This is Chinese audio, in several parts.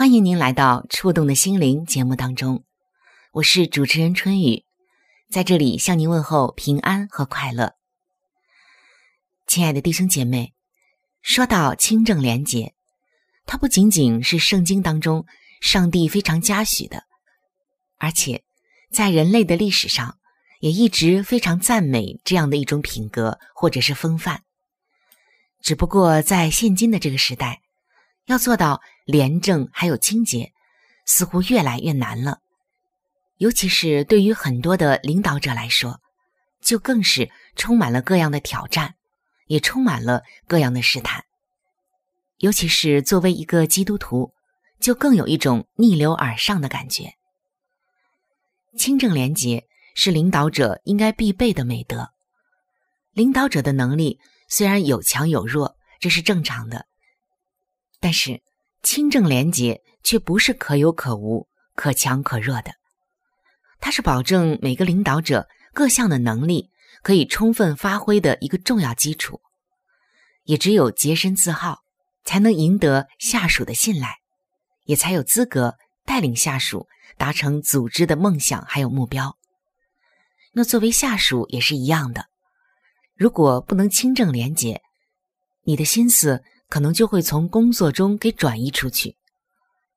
欢迎您来到《触动的心灵》节目当中，我是主持人春雨，在这里向您问候平安和快乐。亲爱的弟兄姐妹，说到清正廉洁，它不仅仅是圣经当中上帝非常嘉许的，而且在人类的历史上也一直非常赞美这样的一种品格或者是风范。只不过在现今的这个时代，要做到廉政还有清洁，似乎越来越难了。尤其是对于很多的领导者来说，就更是充满了各样的挑战，也充满了各样的试探。尤其是作为一个基督徒，就更有一种逆流而上的感觉。清正廉洁是领导者应该必备的美德，领导者的能力。虽然有强有弱，这是正常的，但是清正廉洁却不是可有可无、可强可弱的。它是保证每个领导者各项的能力可以充分发挥的一个重要基础。也只有洁身自好，才能赢得下属的信赖，也才有资格带领下属达成组织的梦想还有目标。那作为下属也是一样的。如果不能清正廉洁，你的心思可能就会从工作中给转移出去，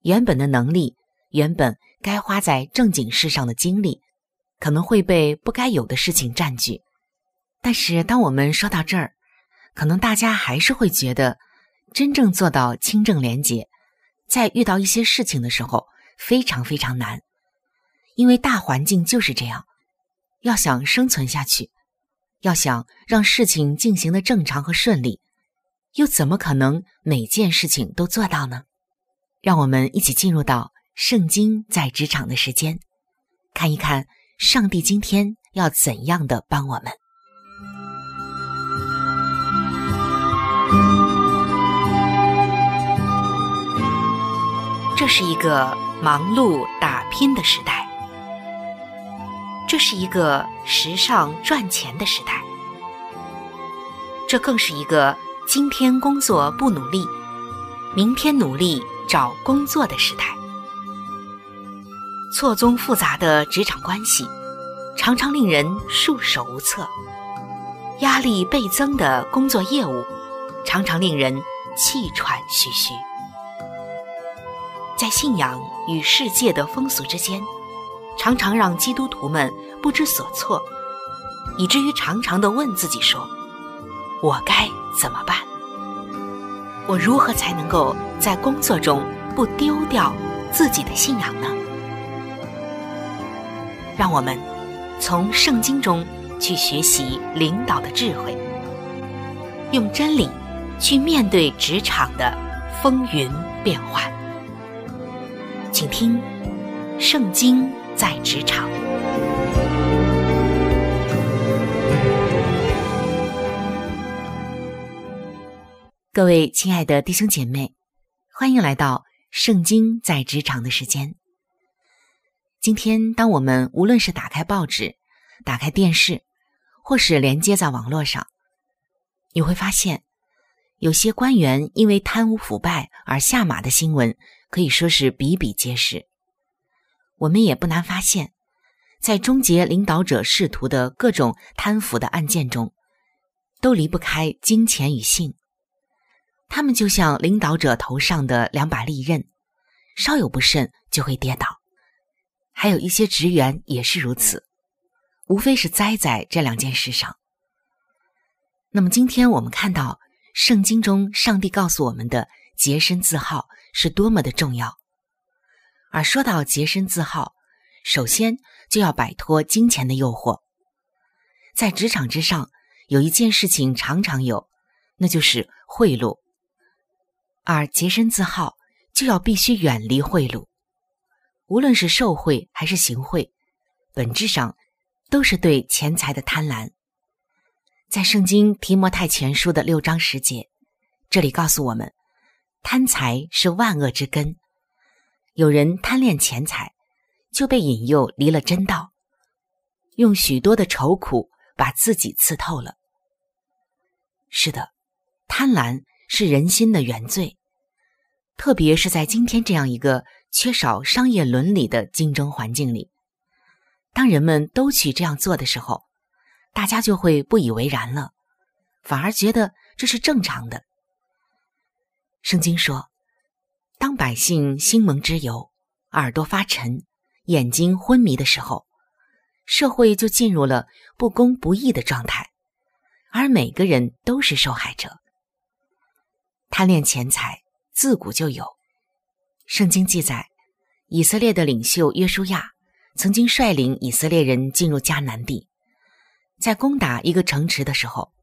原本的能力，原本该花在正经事上的精力，可能会被不该有的事情占据。但是，当我们说到这儿，可能大家还是会觉得，真正做到清正廉洁，在遇到一些事情的时候，非常非常难，因为大环境就是这样，要想生存下去。要想让事情进行的正常和顺利，又怎么可能每件事情都做到呢？让我们一起进入到圣经在职场的时间，看一看上帝今天要怎样的帮我们。这是一个忙碌打拼的时代。这是一个时尚赚钱的时代，这更是一个今天工作不努力，明天努力找工作的时代。错综复杂的职场关系，常常令人束手无策；压力倍增的工作业务，常常令人气喘吁吁。在信仰与世界的风俗之间。常常让基督徒们不知所措，以至于常常的问自己说：“我该怎么办？我如何才能够在工作中不丢掉自己的信仰呢？”让我们从圣经中去学习领导的智慧，用真理去面对职场的风云变幻。请听圣经。在职场，各位亲爱的弟兄姐妹，欢迎来到《圣经在职场》的时间。今天，当我们无论是打开报纸、打开电视，或是连接在网络上，你会发现，有些官员因为贪污腐败而下马的新闻，可以说是比比皆是。我们也不难发现，在终结领导者仕途的各种贪腐的案件中，都离不开金钱与性。他们就像领导者头上的两把利刃，稍有不慎就会跌倒。还有一些职员也是如此，无非是栽在这两件事上。那么，今天我们看到圣经中上帝告诉我们的洁身自好是多么的重要。而说到洁身自好，首先就要摆脱金钱的诱惑。在职场之上，有一件事情常常有，那就是贿赂。而洁身自好，就要必须远离贿赂。无论是受贿还是行贿，本质上都是对钱财的贪婪。在《圣经·提摩太前书》的六章十节，这里告诉我们，贪财是万恶之根。有人贪恋钱财，就被引诱离了真道，用许多的愁苦把自己刺透了。是的，贪婪。是人心的原罪，特别是在今天这样一个缺少商业伦理的竞争环境里，当人们都去这样做的时候，大家就会不以为然了，反而觉得这是正常的。圣经说，当百姓心蒙之油，耳朵发沉，眼睛昏迷的时候，社会就进入了不公不义的状态，而每个人都是受害者。贪恋钱财自古就有。圣经记载，以色列的领袖约书亚曾经率领以色列人进入迦南地，在攻打一个城池的时候，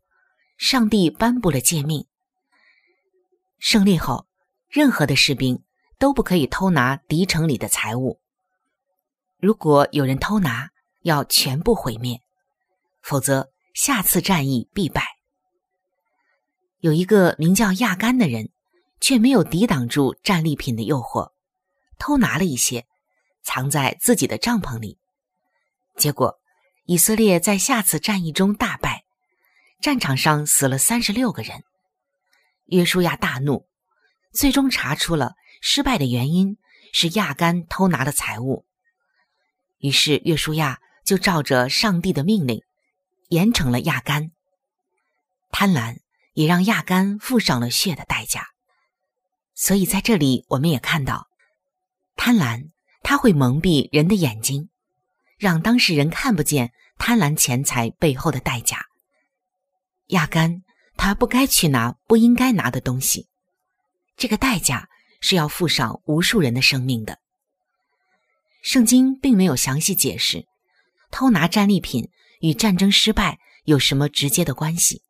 上帝颁布了诫命：胜利后，任何的士兵都不可以偷拿敌城里的财物。如果有人偷拿，要全部毁灭，否则下次战役必败。有一个名叫亚干的人，却没有抵挡住战利品的诱惑，偷拿了一些，藏在自己的帐篷里。结果，以色列在下次战役中大败，战场上死了三十六个人。约书亚大怒，最终查出了失败的原因是亚干偷拿的财物。于是，约书亚就照着上帝的命令，严惩了亚干，贪婪。也让亚干付上了血的代价，所以在这里我们也看到，贪婪它会蒙蔽人的眼睛，让当事人看不见贪婪钱财背后的代价。亚干他不该去拿不应该拿的东西，这个代价是要付上无数人的生命的。圣经并没有详细解释偷拿战利品与战争失败有什么直接的关系。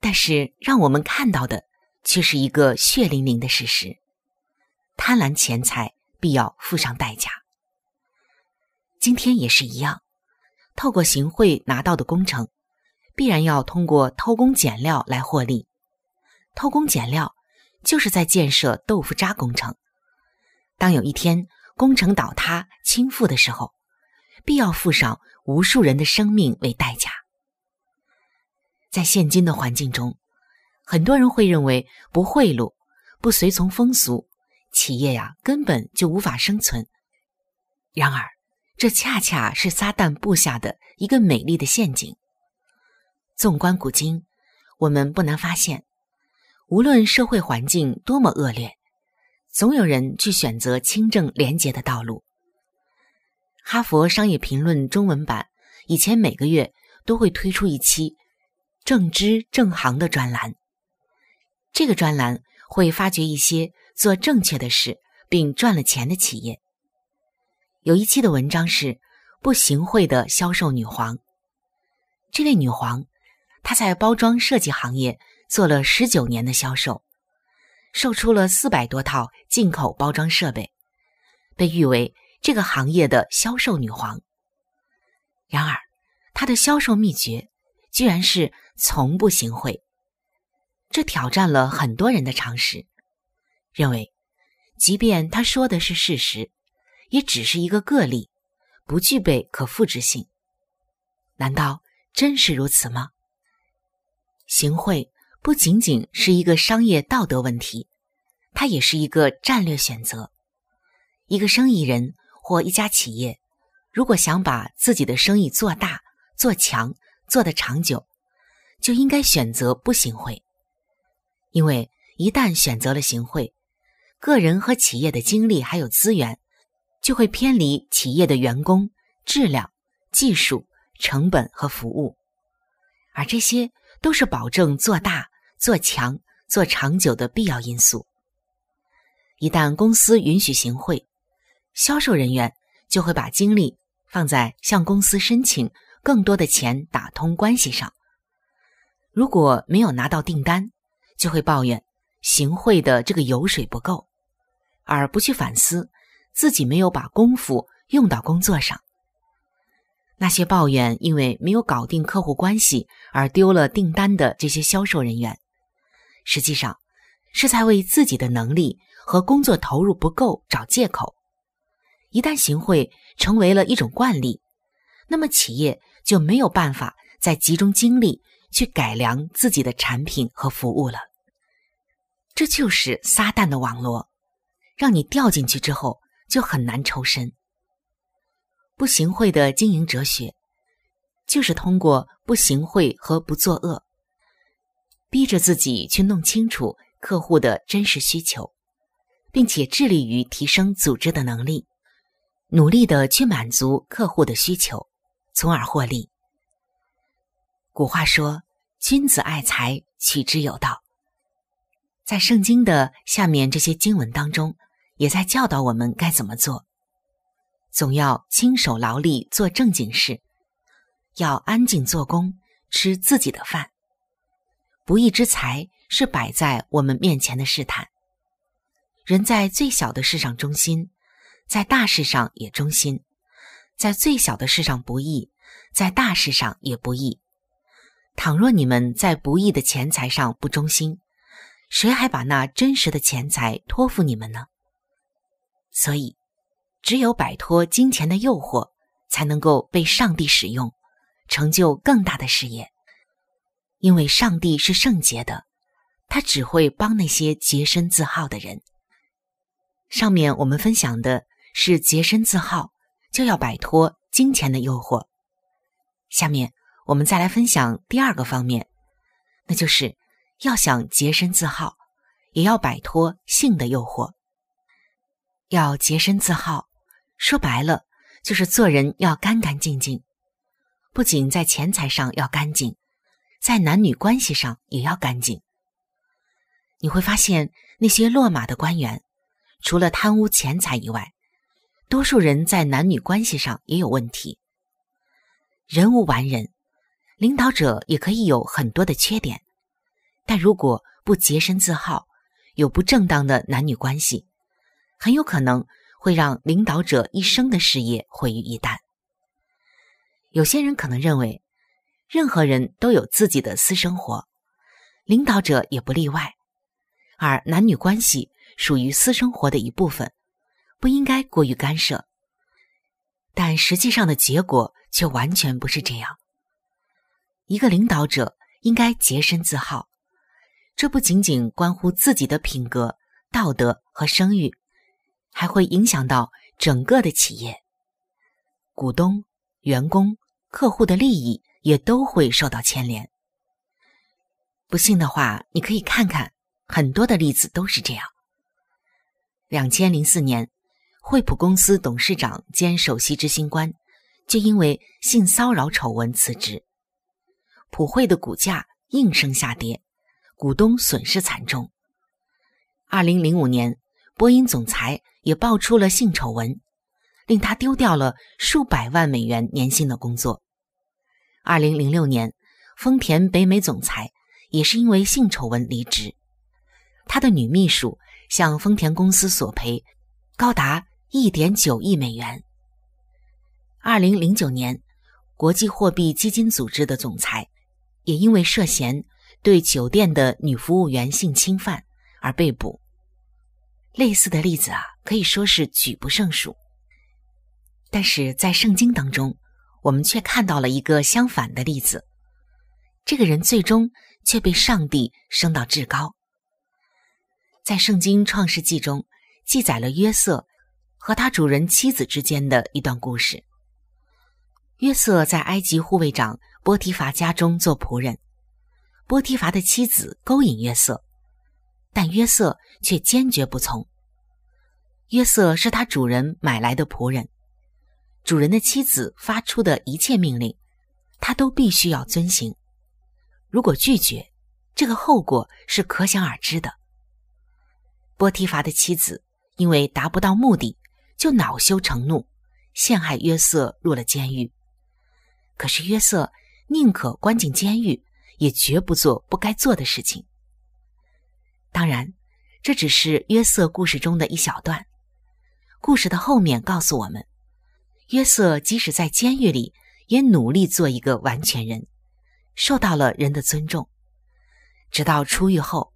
但是，让我们看到的却是一个血淋淋的事实：贪婪钱财必要付上代价。今天也是一样，透过行贿拿到的工程，必然要通过偷工减料来获利。偷工减料就是在建设豆腐渣工程。当有一天工程倒塌倾覆的时候，必要付上无数人的生命为代价。在现今的环境中，很多人会认为不贿赂、不随从风俗，企业呀根本就无法生存。然而，这恰恰是撒旦布下的一个美丽的陷阱。纵观古今，我们不难发现，无论社会环境多么恶劣，总有人去选择清正廉洁的道路。哈佛商业评论中文版以前每个月都会推出一期。正知正行的专栏，这个专栏会发掘一些做正确的事并赚了钱的企业。有一期的文章是“不行贿的销售女皇”。这位女皇，她在包装设计行业做了十九年的销售，售出了四百多套进口包装设备，被誉为这个行业的销售女皇。然而，她的销售秘诀居然是。从不行贿，这挑战了很多人的常识，认为，即便他说的是事实，也只是一个个例，不具备可复制性。难道真是如此吗？行贿不仅仅是一个商业道德问题，它也是一个战略选择。一个生意人或一家企业，如果想把自己的生意做大、做强、做得长久，就应该选择不行贿。因为一旦选择了行贿，个人和企业的精力还有资源，就会偏离企业的员工、质量、技术、成本和服务，而这些都是保证做大、做强、做长久的必要因素。一旦公司允许行贿，销售人员就会把精力放在向公司申请更多的钱、打通关系上。如果没有拿到订单，就会抱怨行贿的这个油水不够，而不去反思自己没有把功夫用到工作上。那些抱怨因为没有搞定客户关系而丢了订单的这些销售人员，实际上是在为自己的能力和工作投入不够找借口。一旦行贿成为了一种惯例，那么企业就没有办法再集中精力去改良自己的产品和服务了。这就是撒旦的网络，让你掉进去之后就很难抽身。不行贿的经营哲学，就是通过不行贿和不作恶，逼着自己去弄清楚客户的真实需求，并且致力于提升组织的能力。努力的去满足客户的需求，从而获利。古话说：“君子爱财，取之有道。”在圣经的下面这些经文当中，也在教导我们该怎么做。总要亲手劳力做正经事，要安静做工，吃自己的饭。不义之财是摆在我们面前的试探。人在最小的事上忠心。在大事上也忠心，在最小的事上不义，在大事上也不义。倘若你们在不义的钱财上不忠心，谁还把那真实的钱财托付你们呢？所以，只有摆脱金钱的诱惑，才能够被上帝使用，成就更大的事业。因为上帝是圣洁的，他只会帮那些洁身自好的人。上面我们分享的。是洁身自好，就要摆脱金钱的诱惑。下面我们再来分享第二个方面，那就是要想洁身自好，也要摆脱性的诱惑。要洁身自好，说白了就是做人要干干净净，不仅在钱财上要干净，在男女关系上也要干净。你会发现那些落马的官员，除了贪污钱财以外，多数人在男女关系上也有问题。人无完人，领导者也可以有很多的缺点，但如果不洁身自好，有不正当的男女关系，很有可能会让领导者一生的事业毁于一旦。有些人可能认为，任何人都有自己的私生活，领导者也不例外，而男女关系属于私生活的一部分。不应该过于干涉，但实际上的结果却完全不是这样。一个领导者应该洁身自好，这不仅仅关乎自己的品格、道德和声誉，还会影响到整个的企业。股东、员工、客户的利益也都会受到牵连。不信的话，你可以看看很多的例子都是这样。两千零四年。惠普公司董事长兼首席执行官就因为性骚扰丑闻辞职，普惠的股价应声下跌，股东损失惨重。二零零五年，波音总裁也爆出了性丑闻，令他丢掉了数百万美元年薪的工作。二零零六年，丰田北美总裁也是因为性丑闻离职，他的女秘书向丰田公司索赔高达。一点九亿美元。二零零九年，国际货币基金组织的总裁也因为涉嫌对酒店的女服务员性侵犯而被捕。类似的例子啊，可以说是举不胜数。但是在圣经当中，我们却看到了一个相反的例子。这个人最终却被上帝升到至高。在圣经创世纪中，记载了约瑟和他主人妻子之间的一段故事。约瑟在埃及护卫长波提乏家中做仆人，波提乏的妻子勾引约瑟，但约瑟却坚决不从。约瑟是他主人买来的仆人，主人的妻子发出的一切命令，他都必须要遵行。如果拒绝，这个后果是可想而知的。波提乏的妻子因为达不到目的，就恼羞成怒，陷害约瑟入了监狱。可是约瑟宁可关进监狱，也绝不做不该做的事情。当然，这只是约瑟故事中的一小段。故事的后面告诉我们，约瑟即使在监狱里，也努力做一个完全人，受到了人的尊重。直到出狱后，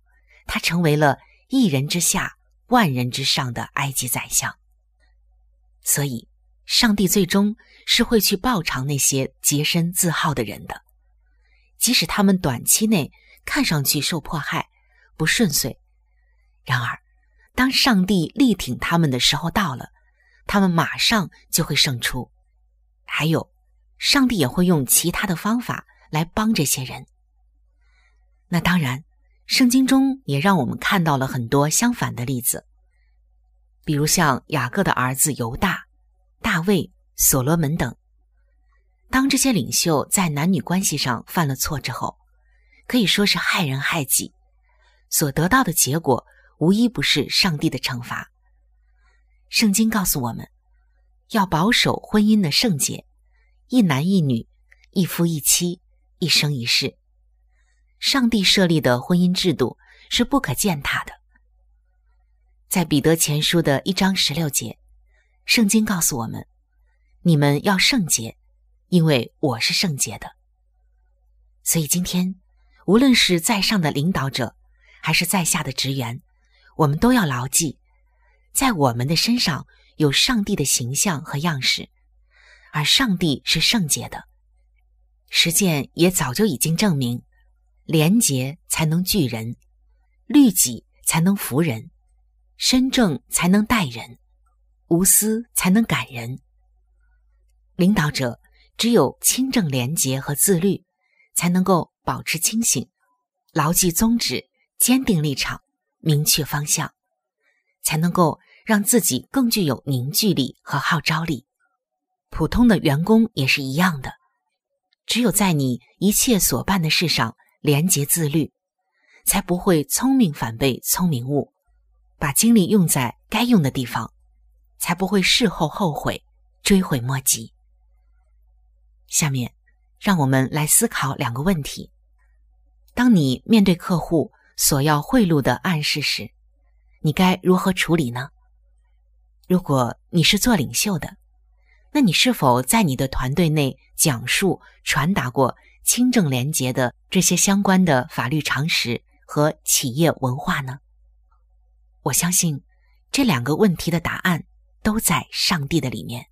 他成为了一人之下、万人之上的埃及宰相。所以。上帝最终是会去报偿那些洁身自好的人的，即使他们短期内看上去受迫害、不顺遂。然而，当上帝力挺他们的时候到了，他们马上就会胜出。还有，上帝也会用其他的方法来帮这些人。那当然，圣经中也让我们看到了很多相反的例子，比如像雅各的儿子犹大。大卫、所罗门等，当这些领袖在男女关系上犯了错之后，可以说是害人害己，所得到的结果无一不是上帝的惩罚。圣经告诉我们，要保守婚姻的圣洁，一男一女，一夫一妻，一生一世。上帝设立的婚姻制度是不可践踏的。在彼得前书的一章十六节。圣经告诉我们：“你们要圣洁，因为我是圣洁的。”所以今天，无论是在上的领导者，还是在下的职员，我们都要牢记，在我们的身上有上帝的形象和样式，而上帝是圣洁的。实践也早就已经证明，廉洁才能聚人，律己才能服人，身正才能待人。无私才能感人。领导者只有清正廉洁和自律，才能够保持清醒，牢记宗旨，坚定立场，明确方向，才能够让自己更具有凝聚力和号召力。普通的员工也是一样的，只有在你一切所办的事上廉洁自律，才不会聪明反被聪明误，把精力用在该用的地方。才不会事后后悔、追悔莫及。下面，让我们来思考两个问题：当你面对客户索要贿赂的暗示时，你该如何处理呢？如果你是做领袖的，那你是否在你的团队内讲述、传达过清正廉洁的这些相关的法律常识和企业文化呢？我相信这两个问题的答案。都在上帝的里面，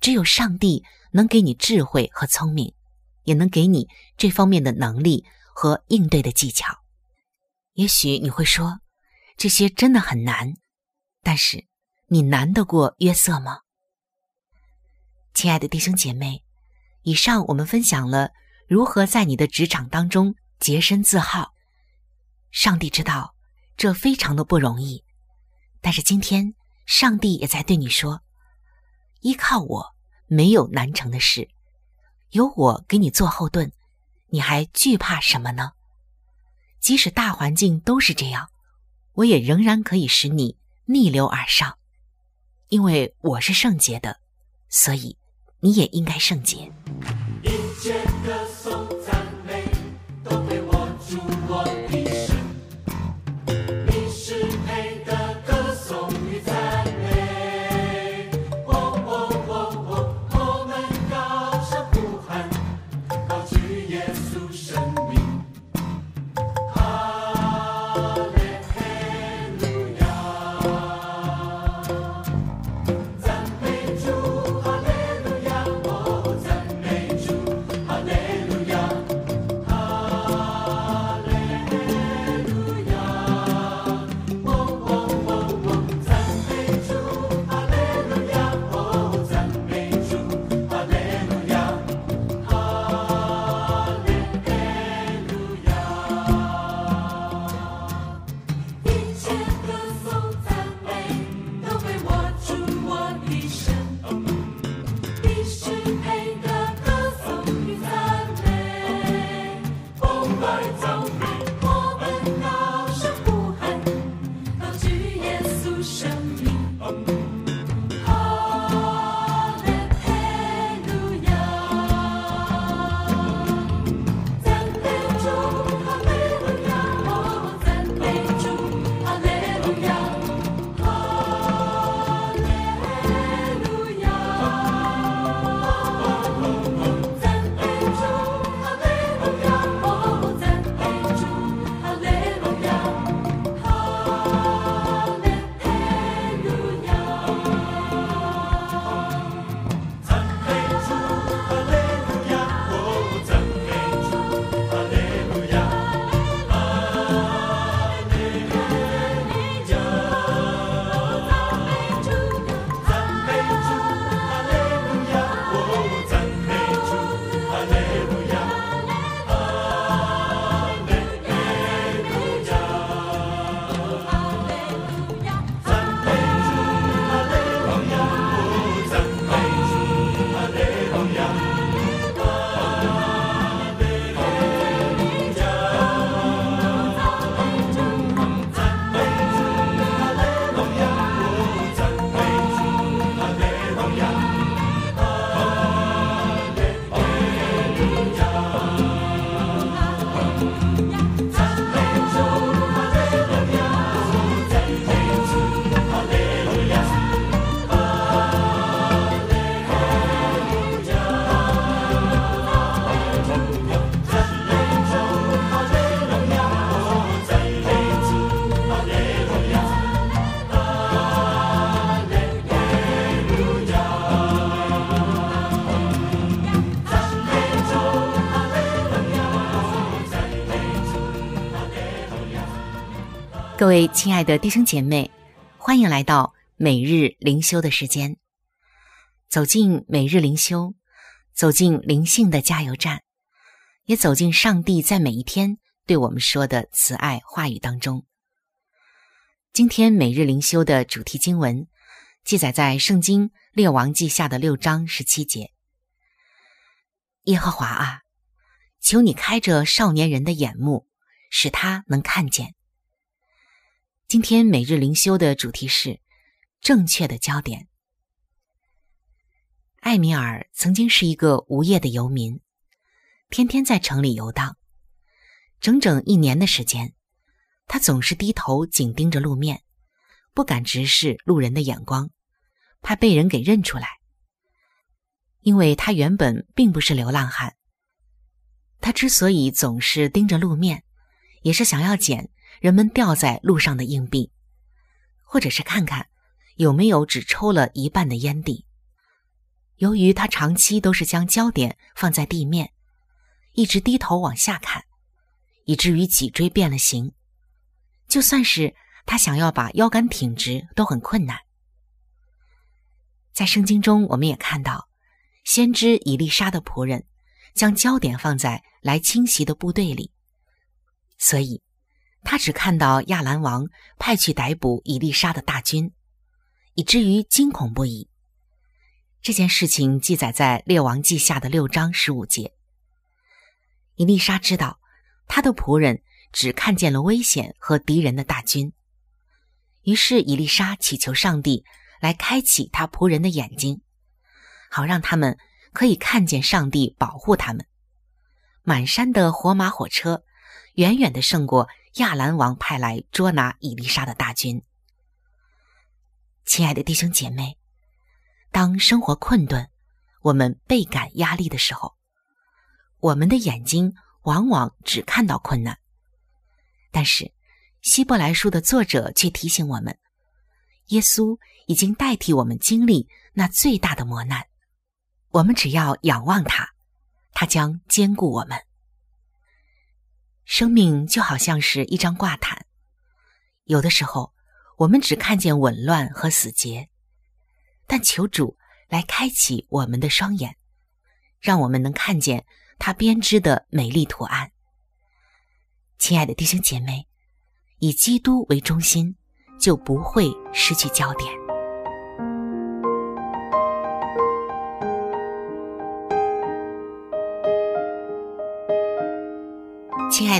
只有上帝能给你智慧和聪明，也能给你这方面的能力和应对的技巧。也许你会说，这些真的很难，但是你难得过约瑟吗？亲爱的弟兄姐妹，以上我们分享了如何在你的职场当中洁身自好。上帝知道这非常的不容易，但是今天。上帝也在对你说：“依靠我，没有难成的事。有我给你做后盾，你还惧怕什么呢？即使大环境都是这样，我也仍然可以使你逆流而上，因为我是圣洁的，所以你也应该圣洁。”各位亲爱的弟兄姐妹，欢迎来到每日灵修的时间。走进每日灵修，走进灵性的加油站，也走进上帝在每一天对我们说的慈爱话语当中。今天每日灵修的主题经文记载在《圣经列王记下》的六章十七节：“耶和华啊，求你开着少年人的眼目，使他能看见。”今天每日灵修的主题是正确的焦点。艾米尔曾经是一个无业的游民，天天在城里游荡。整整一年的时间，他总是低头紧盯着路面，不敢直视路人的眼光，怕被人给认出来。因为他原本并不是流浪汉。他之所以总是盯着路面，也是想要捡。人们掉在路上的硬币，或者是看看有没有只抽了一半的烟蒂。由于他长期都是将焦点放在地面，一直低头往下看，以至于脊椎变了形。就算是他想要把腰杆挺直，都很困难。在圣经中，我们也看到，先知以利沙的仆人将焦点放在来侵袭的部队里，所以。他只看到亚兰王派去逮捕伊丽莎的大军，以至于惊恐不已。这件事情记载在《列王记下》的六章十五节。伊丽莎知道，他的仆人只看见了危险和敌人的大军，于是伊丽莎祈求上帝来开启他仆人的眼睛，好让他们可以看见上帝保护他们。满山的火马火车，远远的胜过。亚兰王派来捉拿伊丽莎的大军。亲爱的弟兄姐妹，当生活困顿，我们倍感压力的时候，我们的眼睛往往只看到困难。但是，希伯来书的作者却提醒我们，耶稣已经代替我们经历那最大的磨难。我们只要仰望他，他将兼顾我们。生命就好像是一张挂毯，有的时候我们只看见紊乱和死结，但求主来开启我们的双眼，让我们能看见他编织的美丽图案。亲爱的弟兄姐妹，以基督为中心，就不会失去焦点。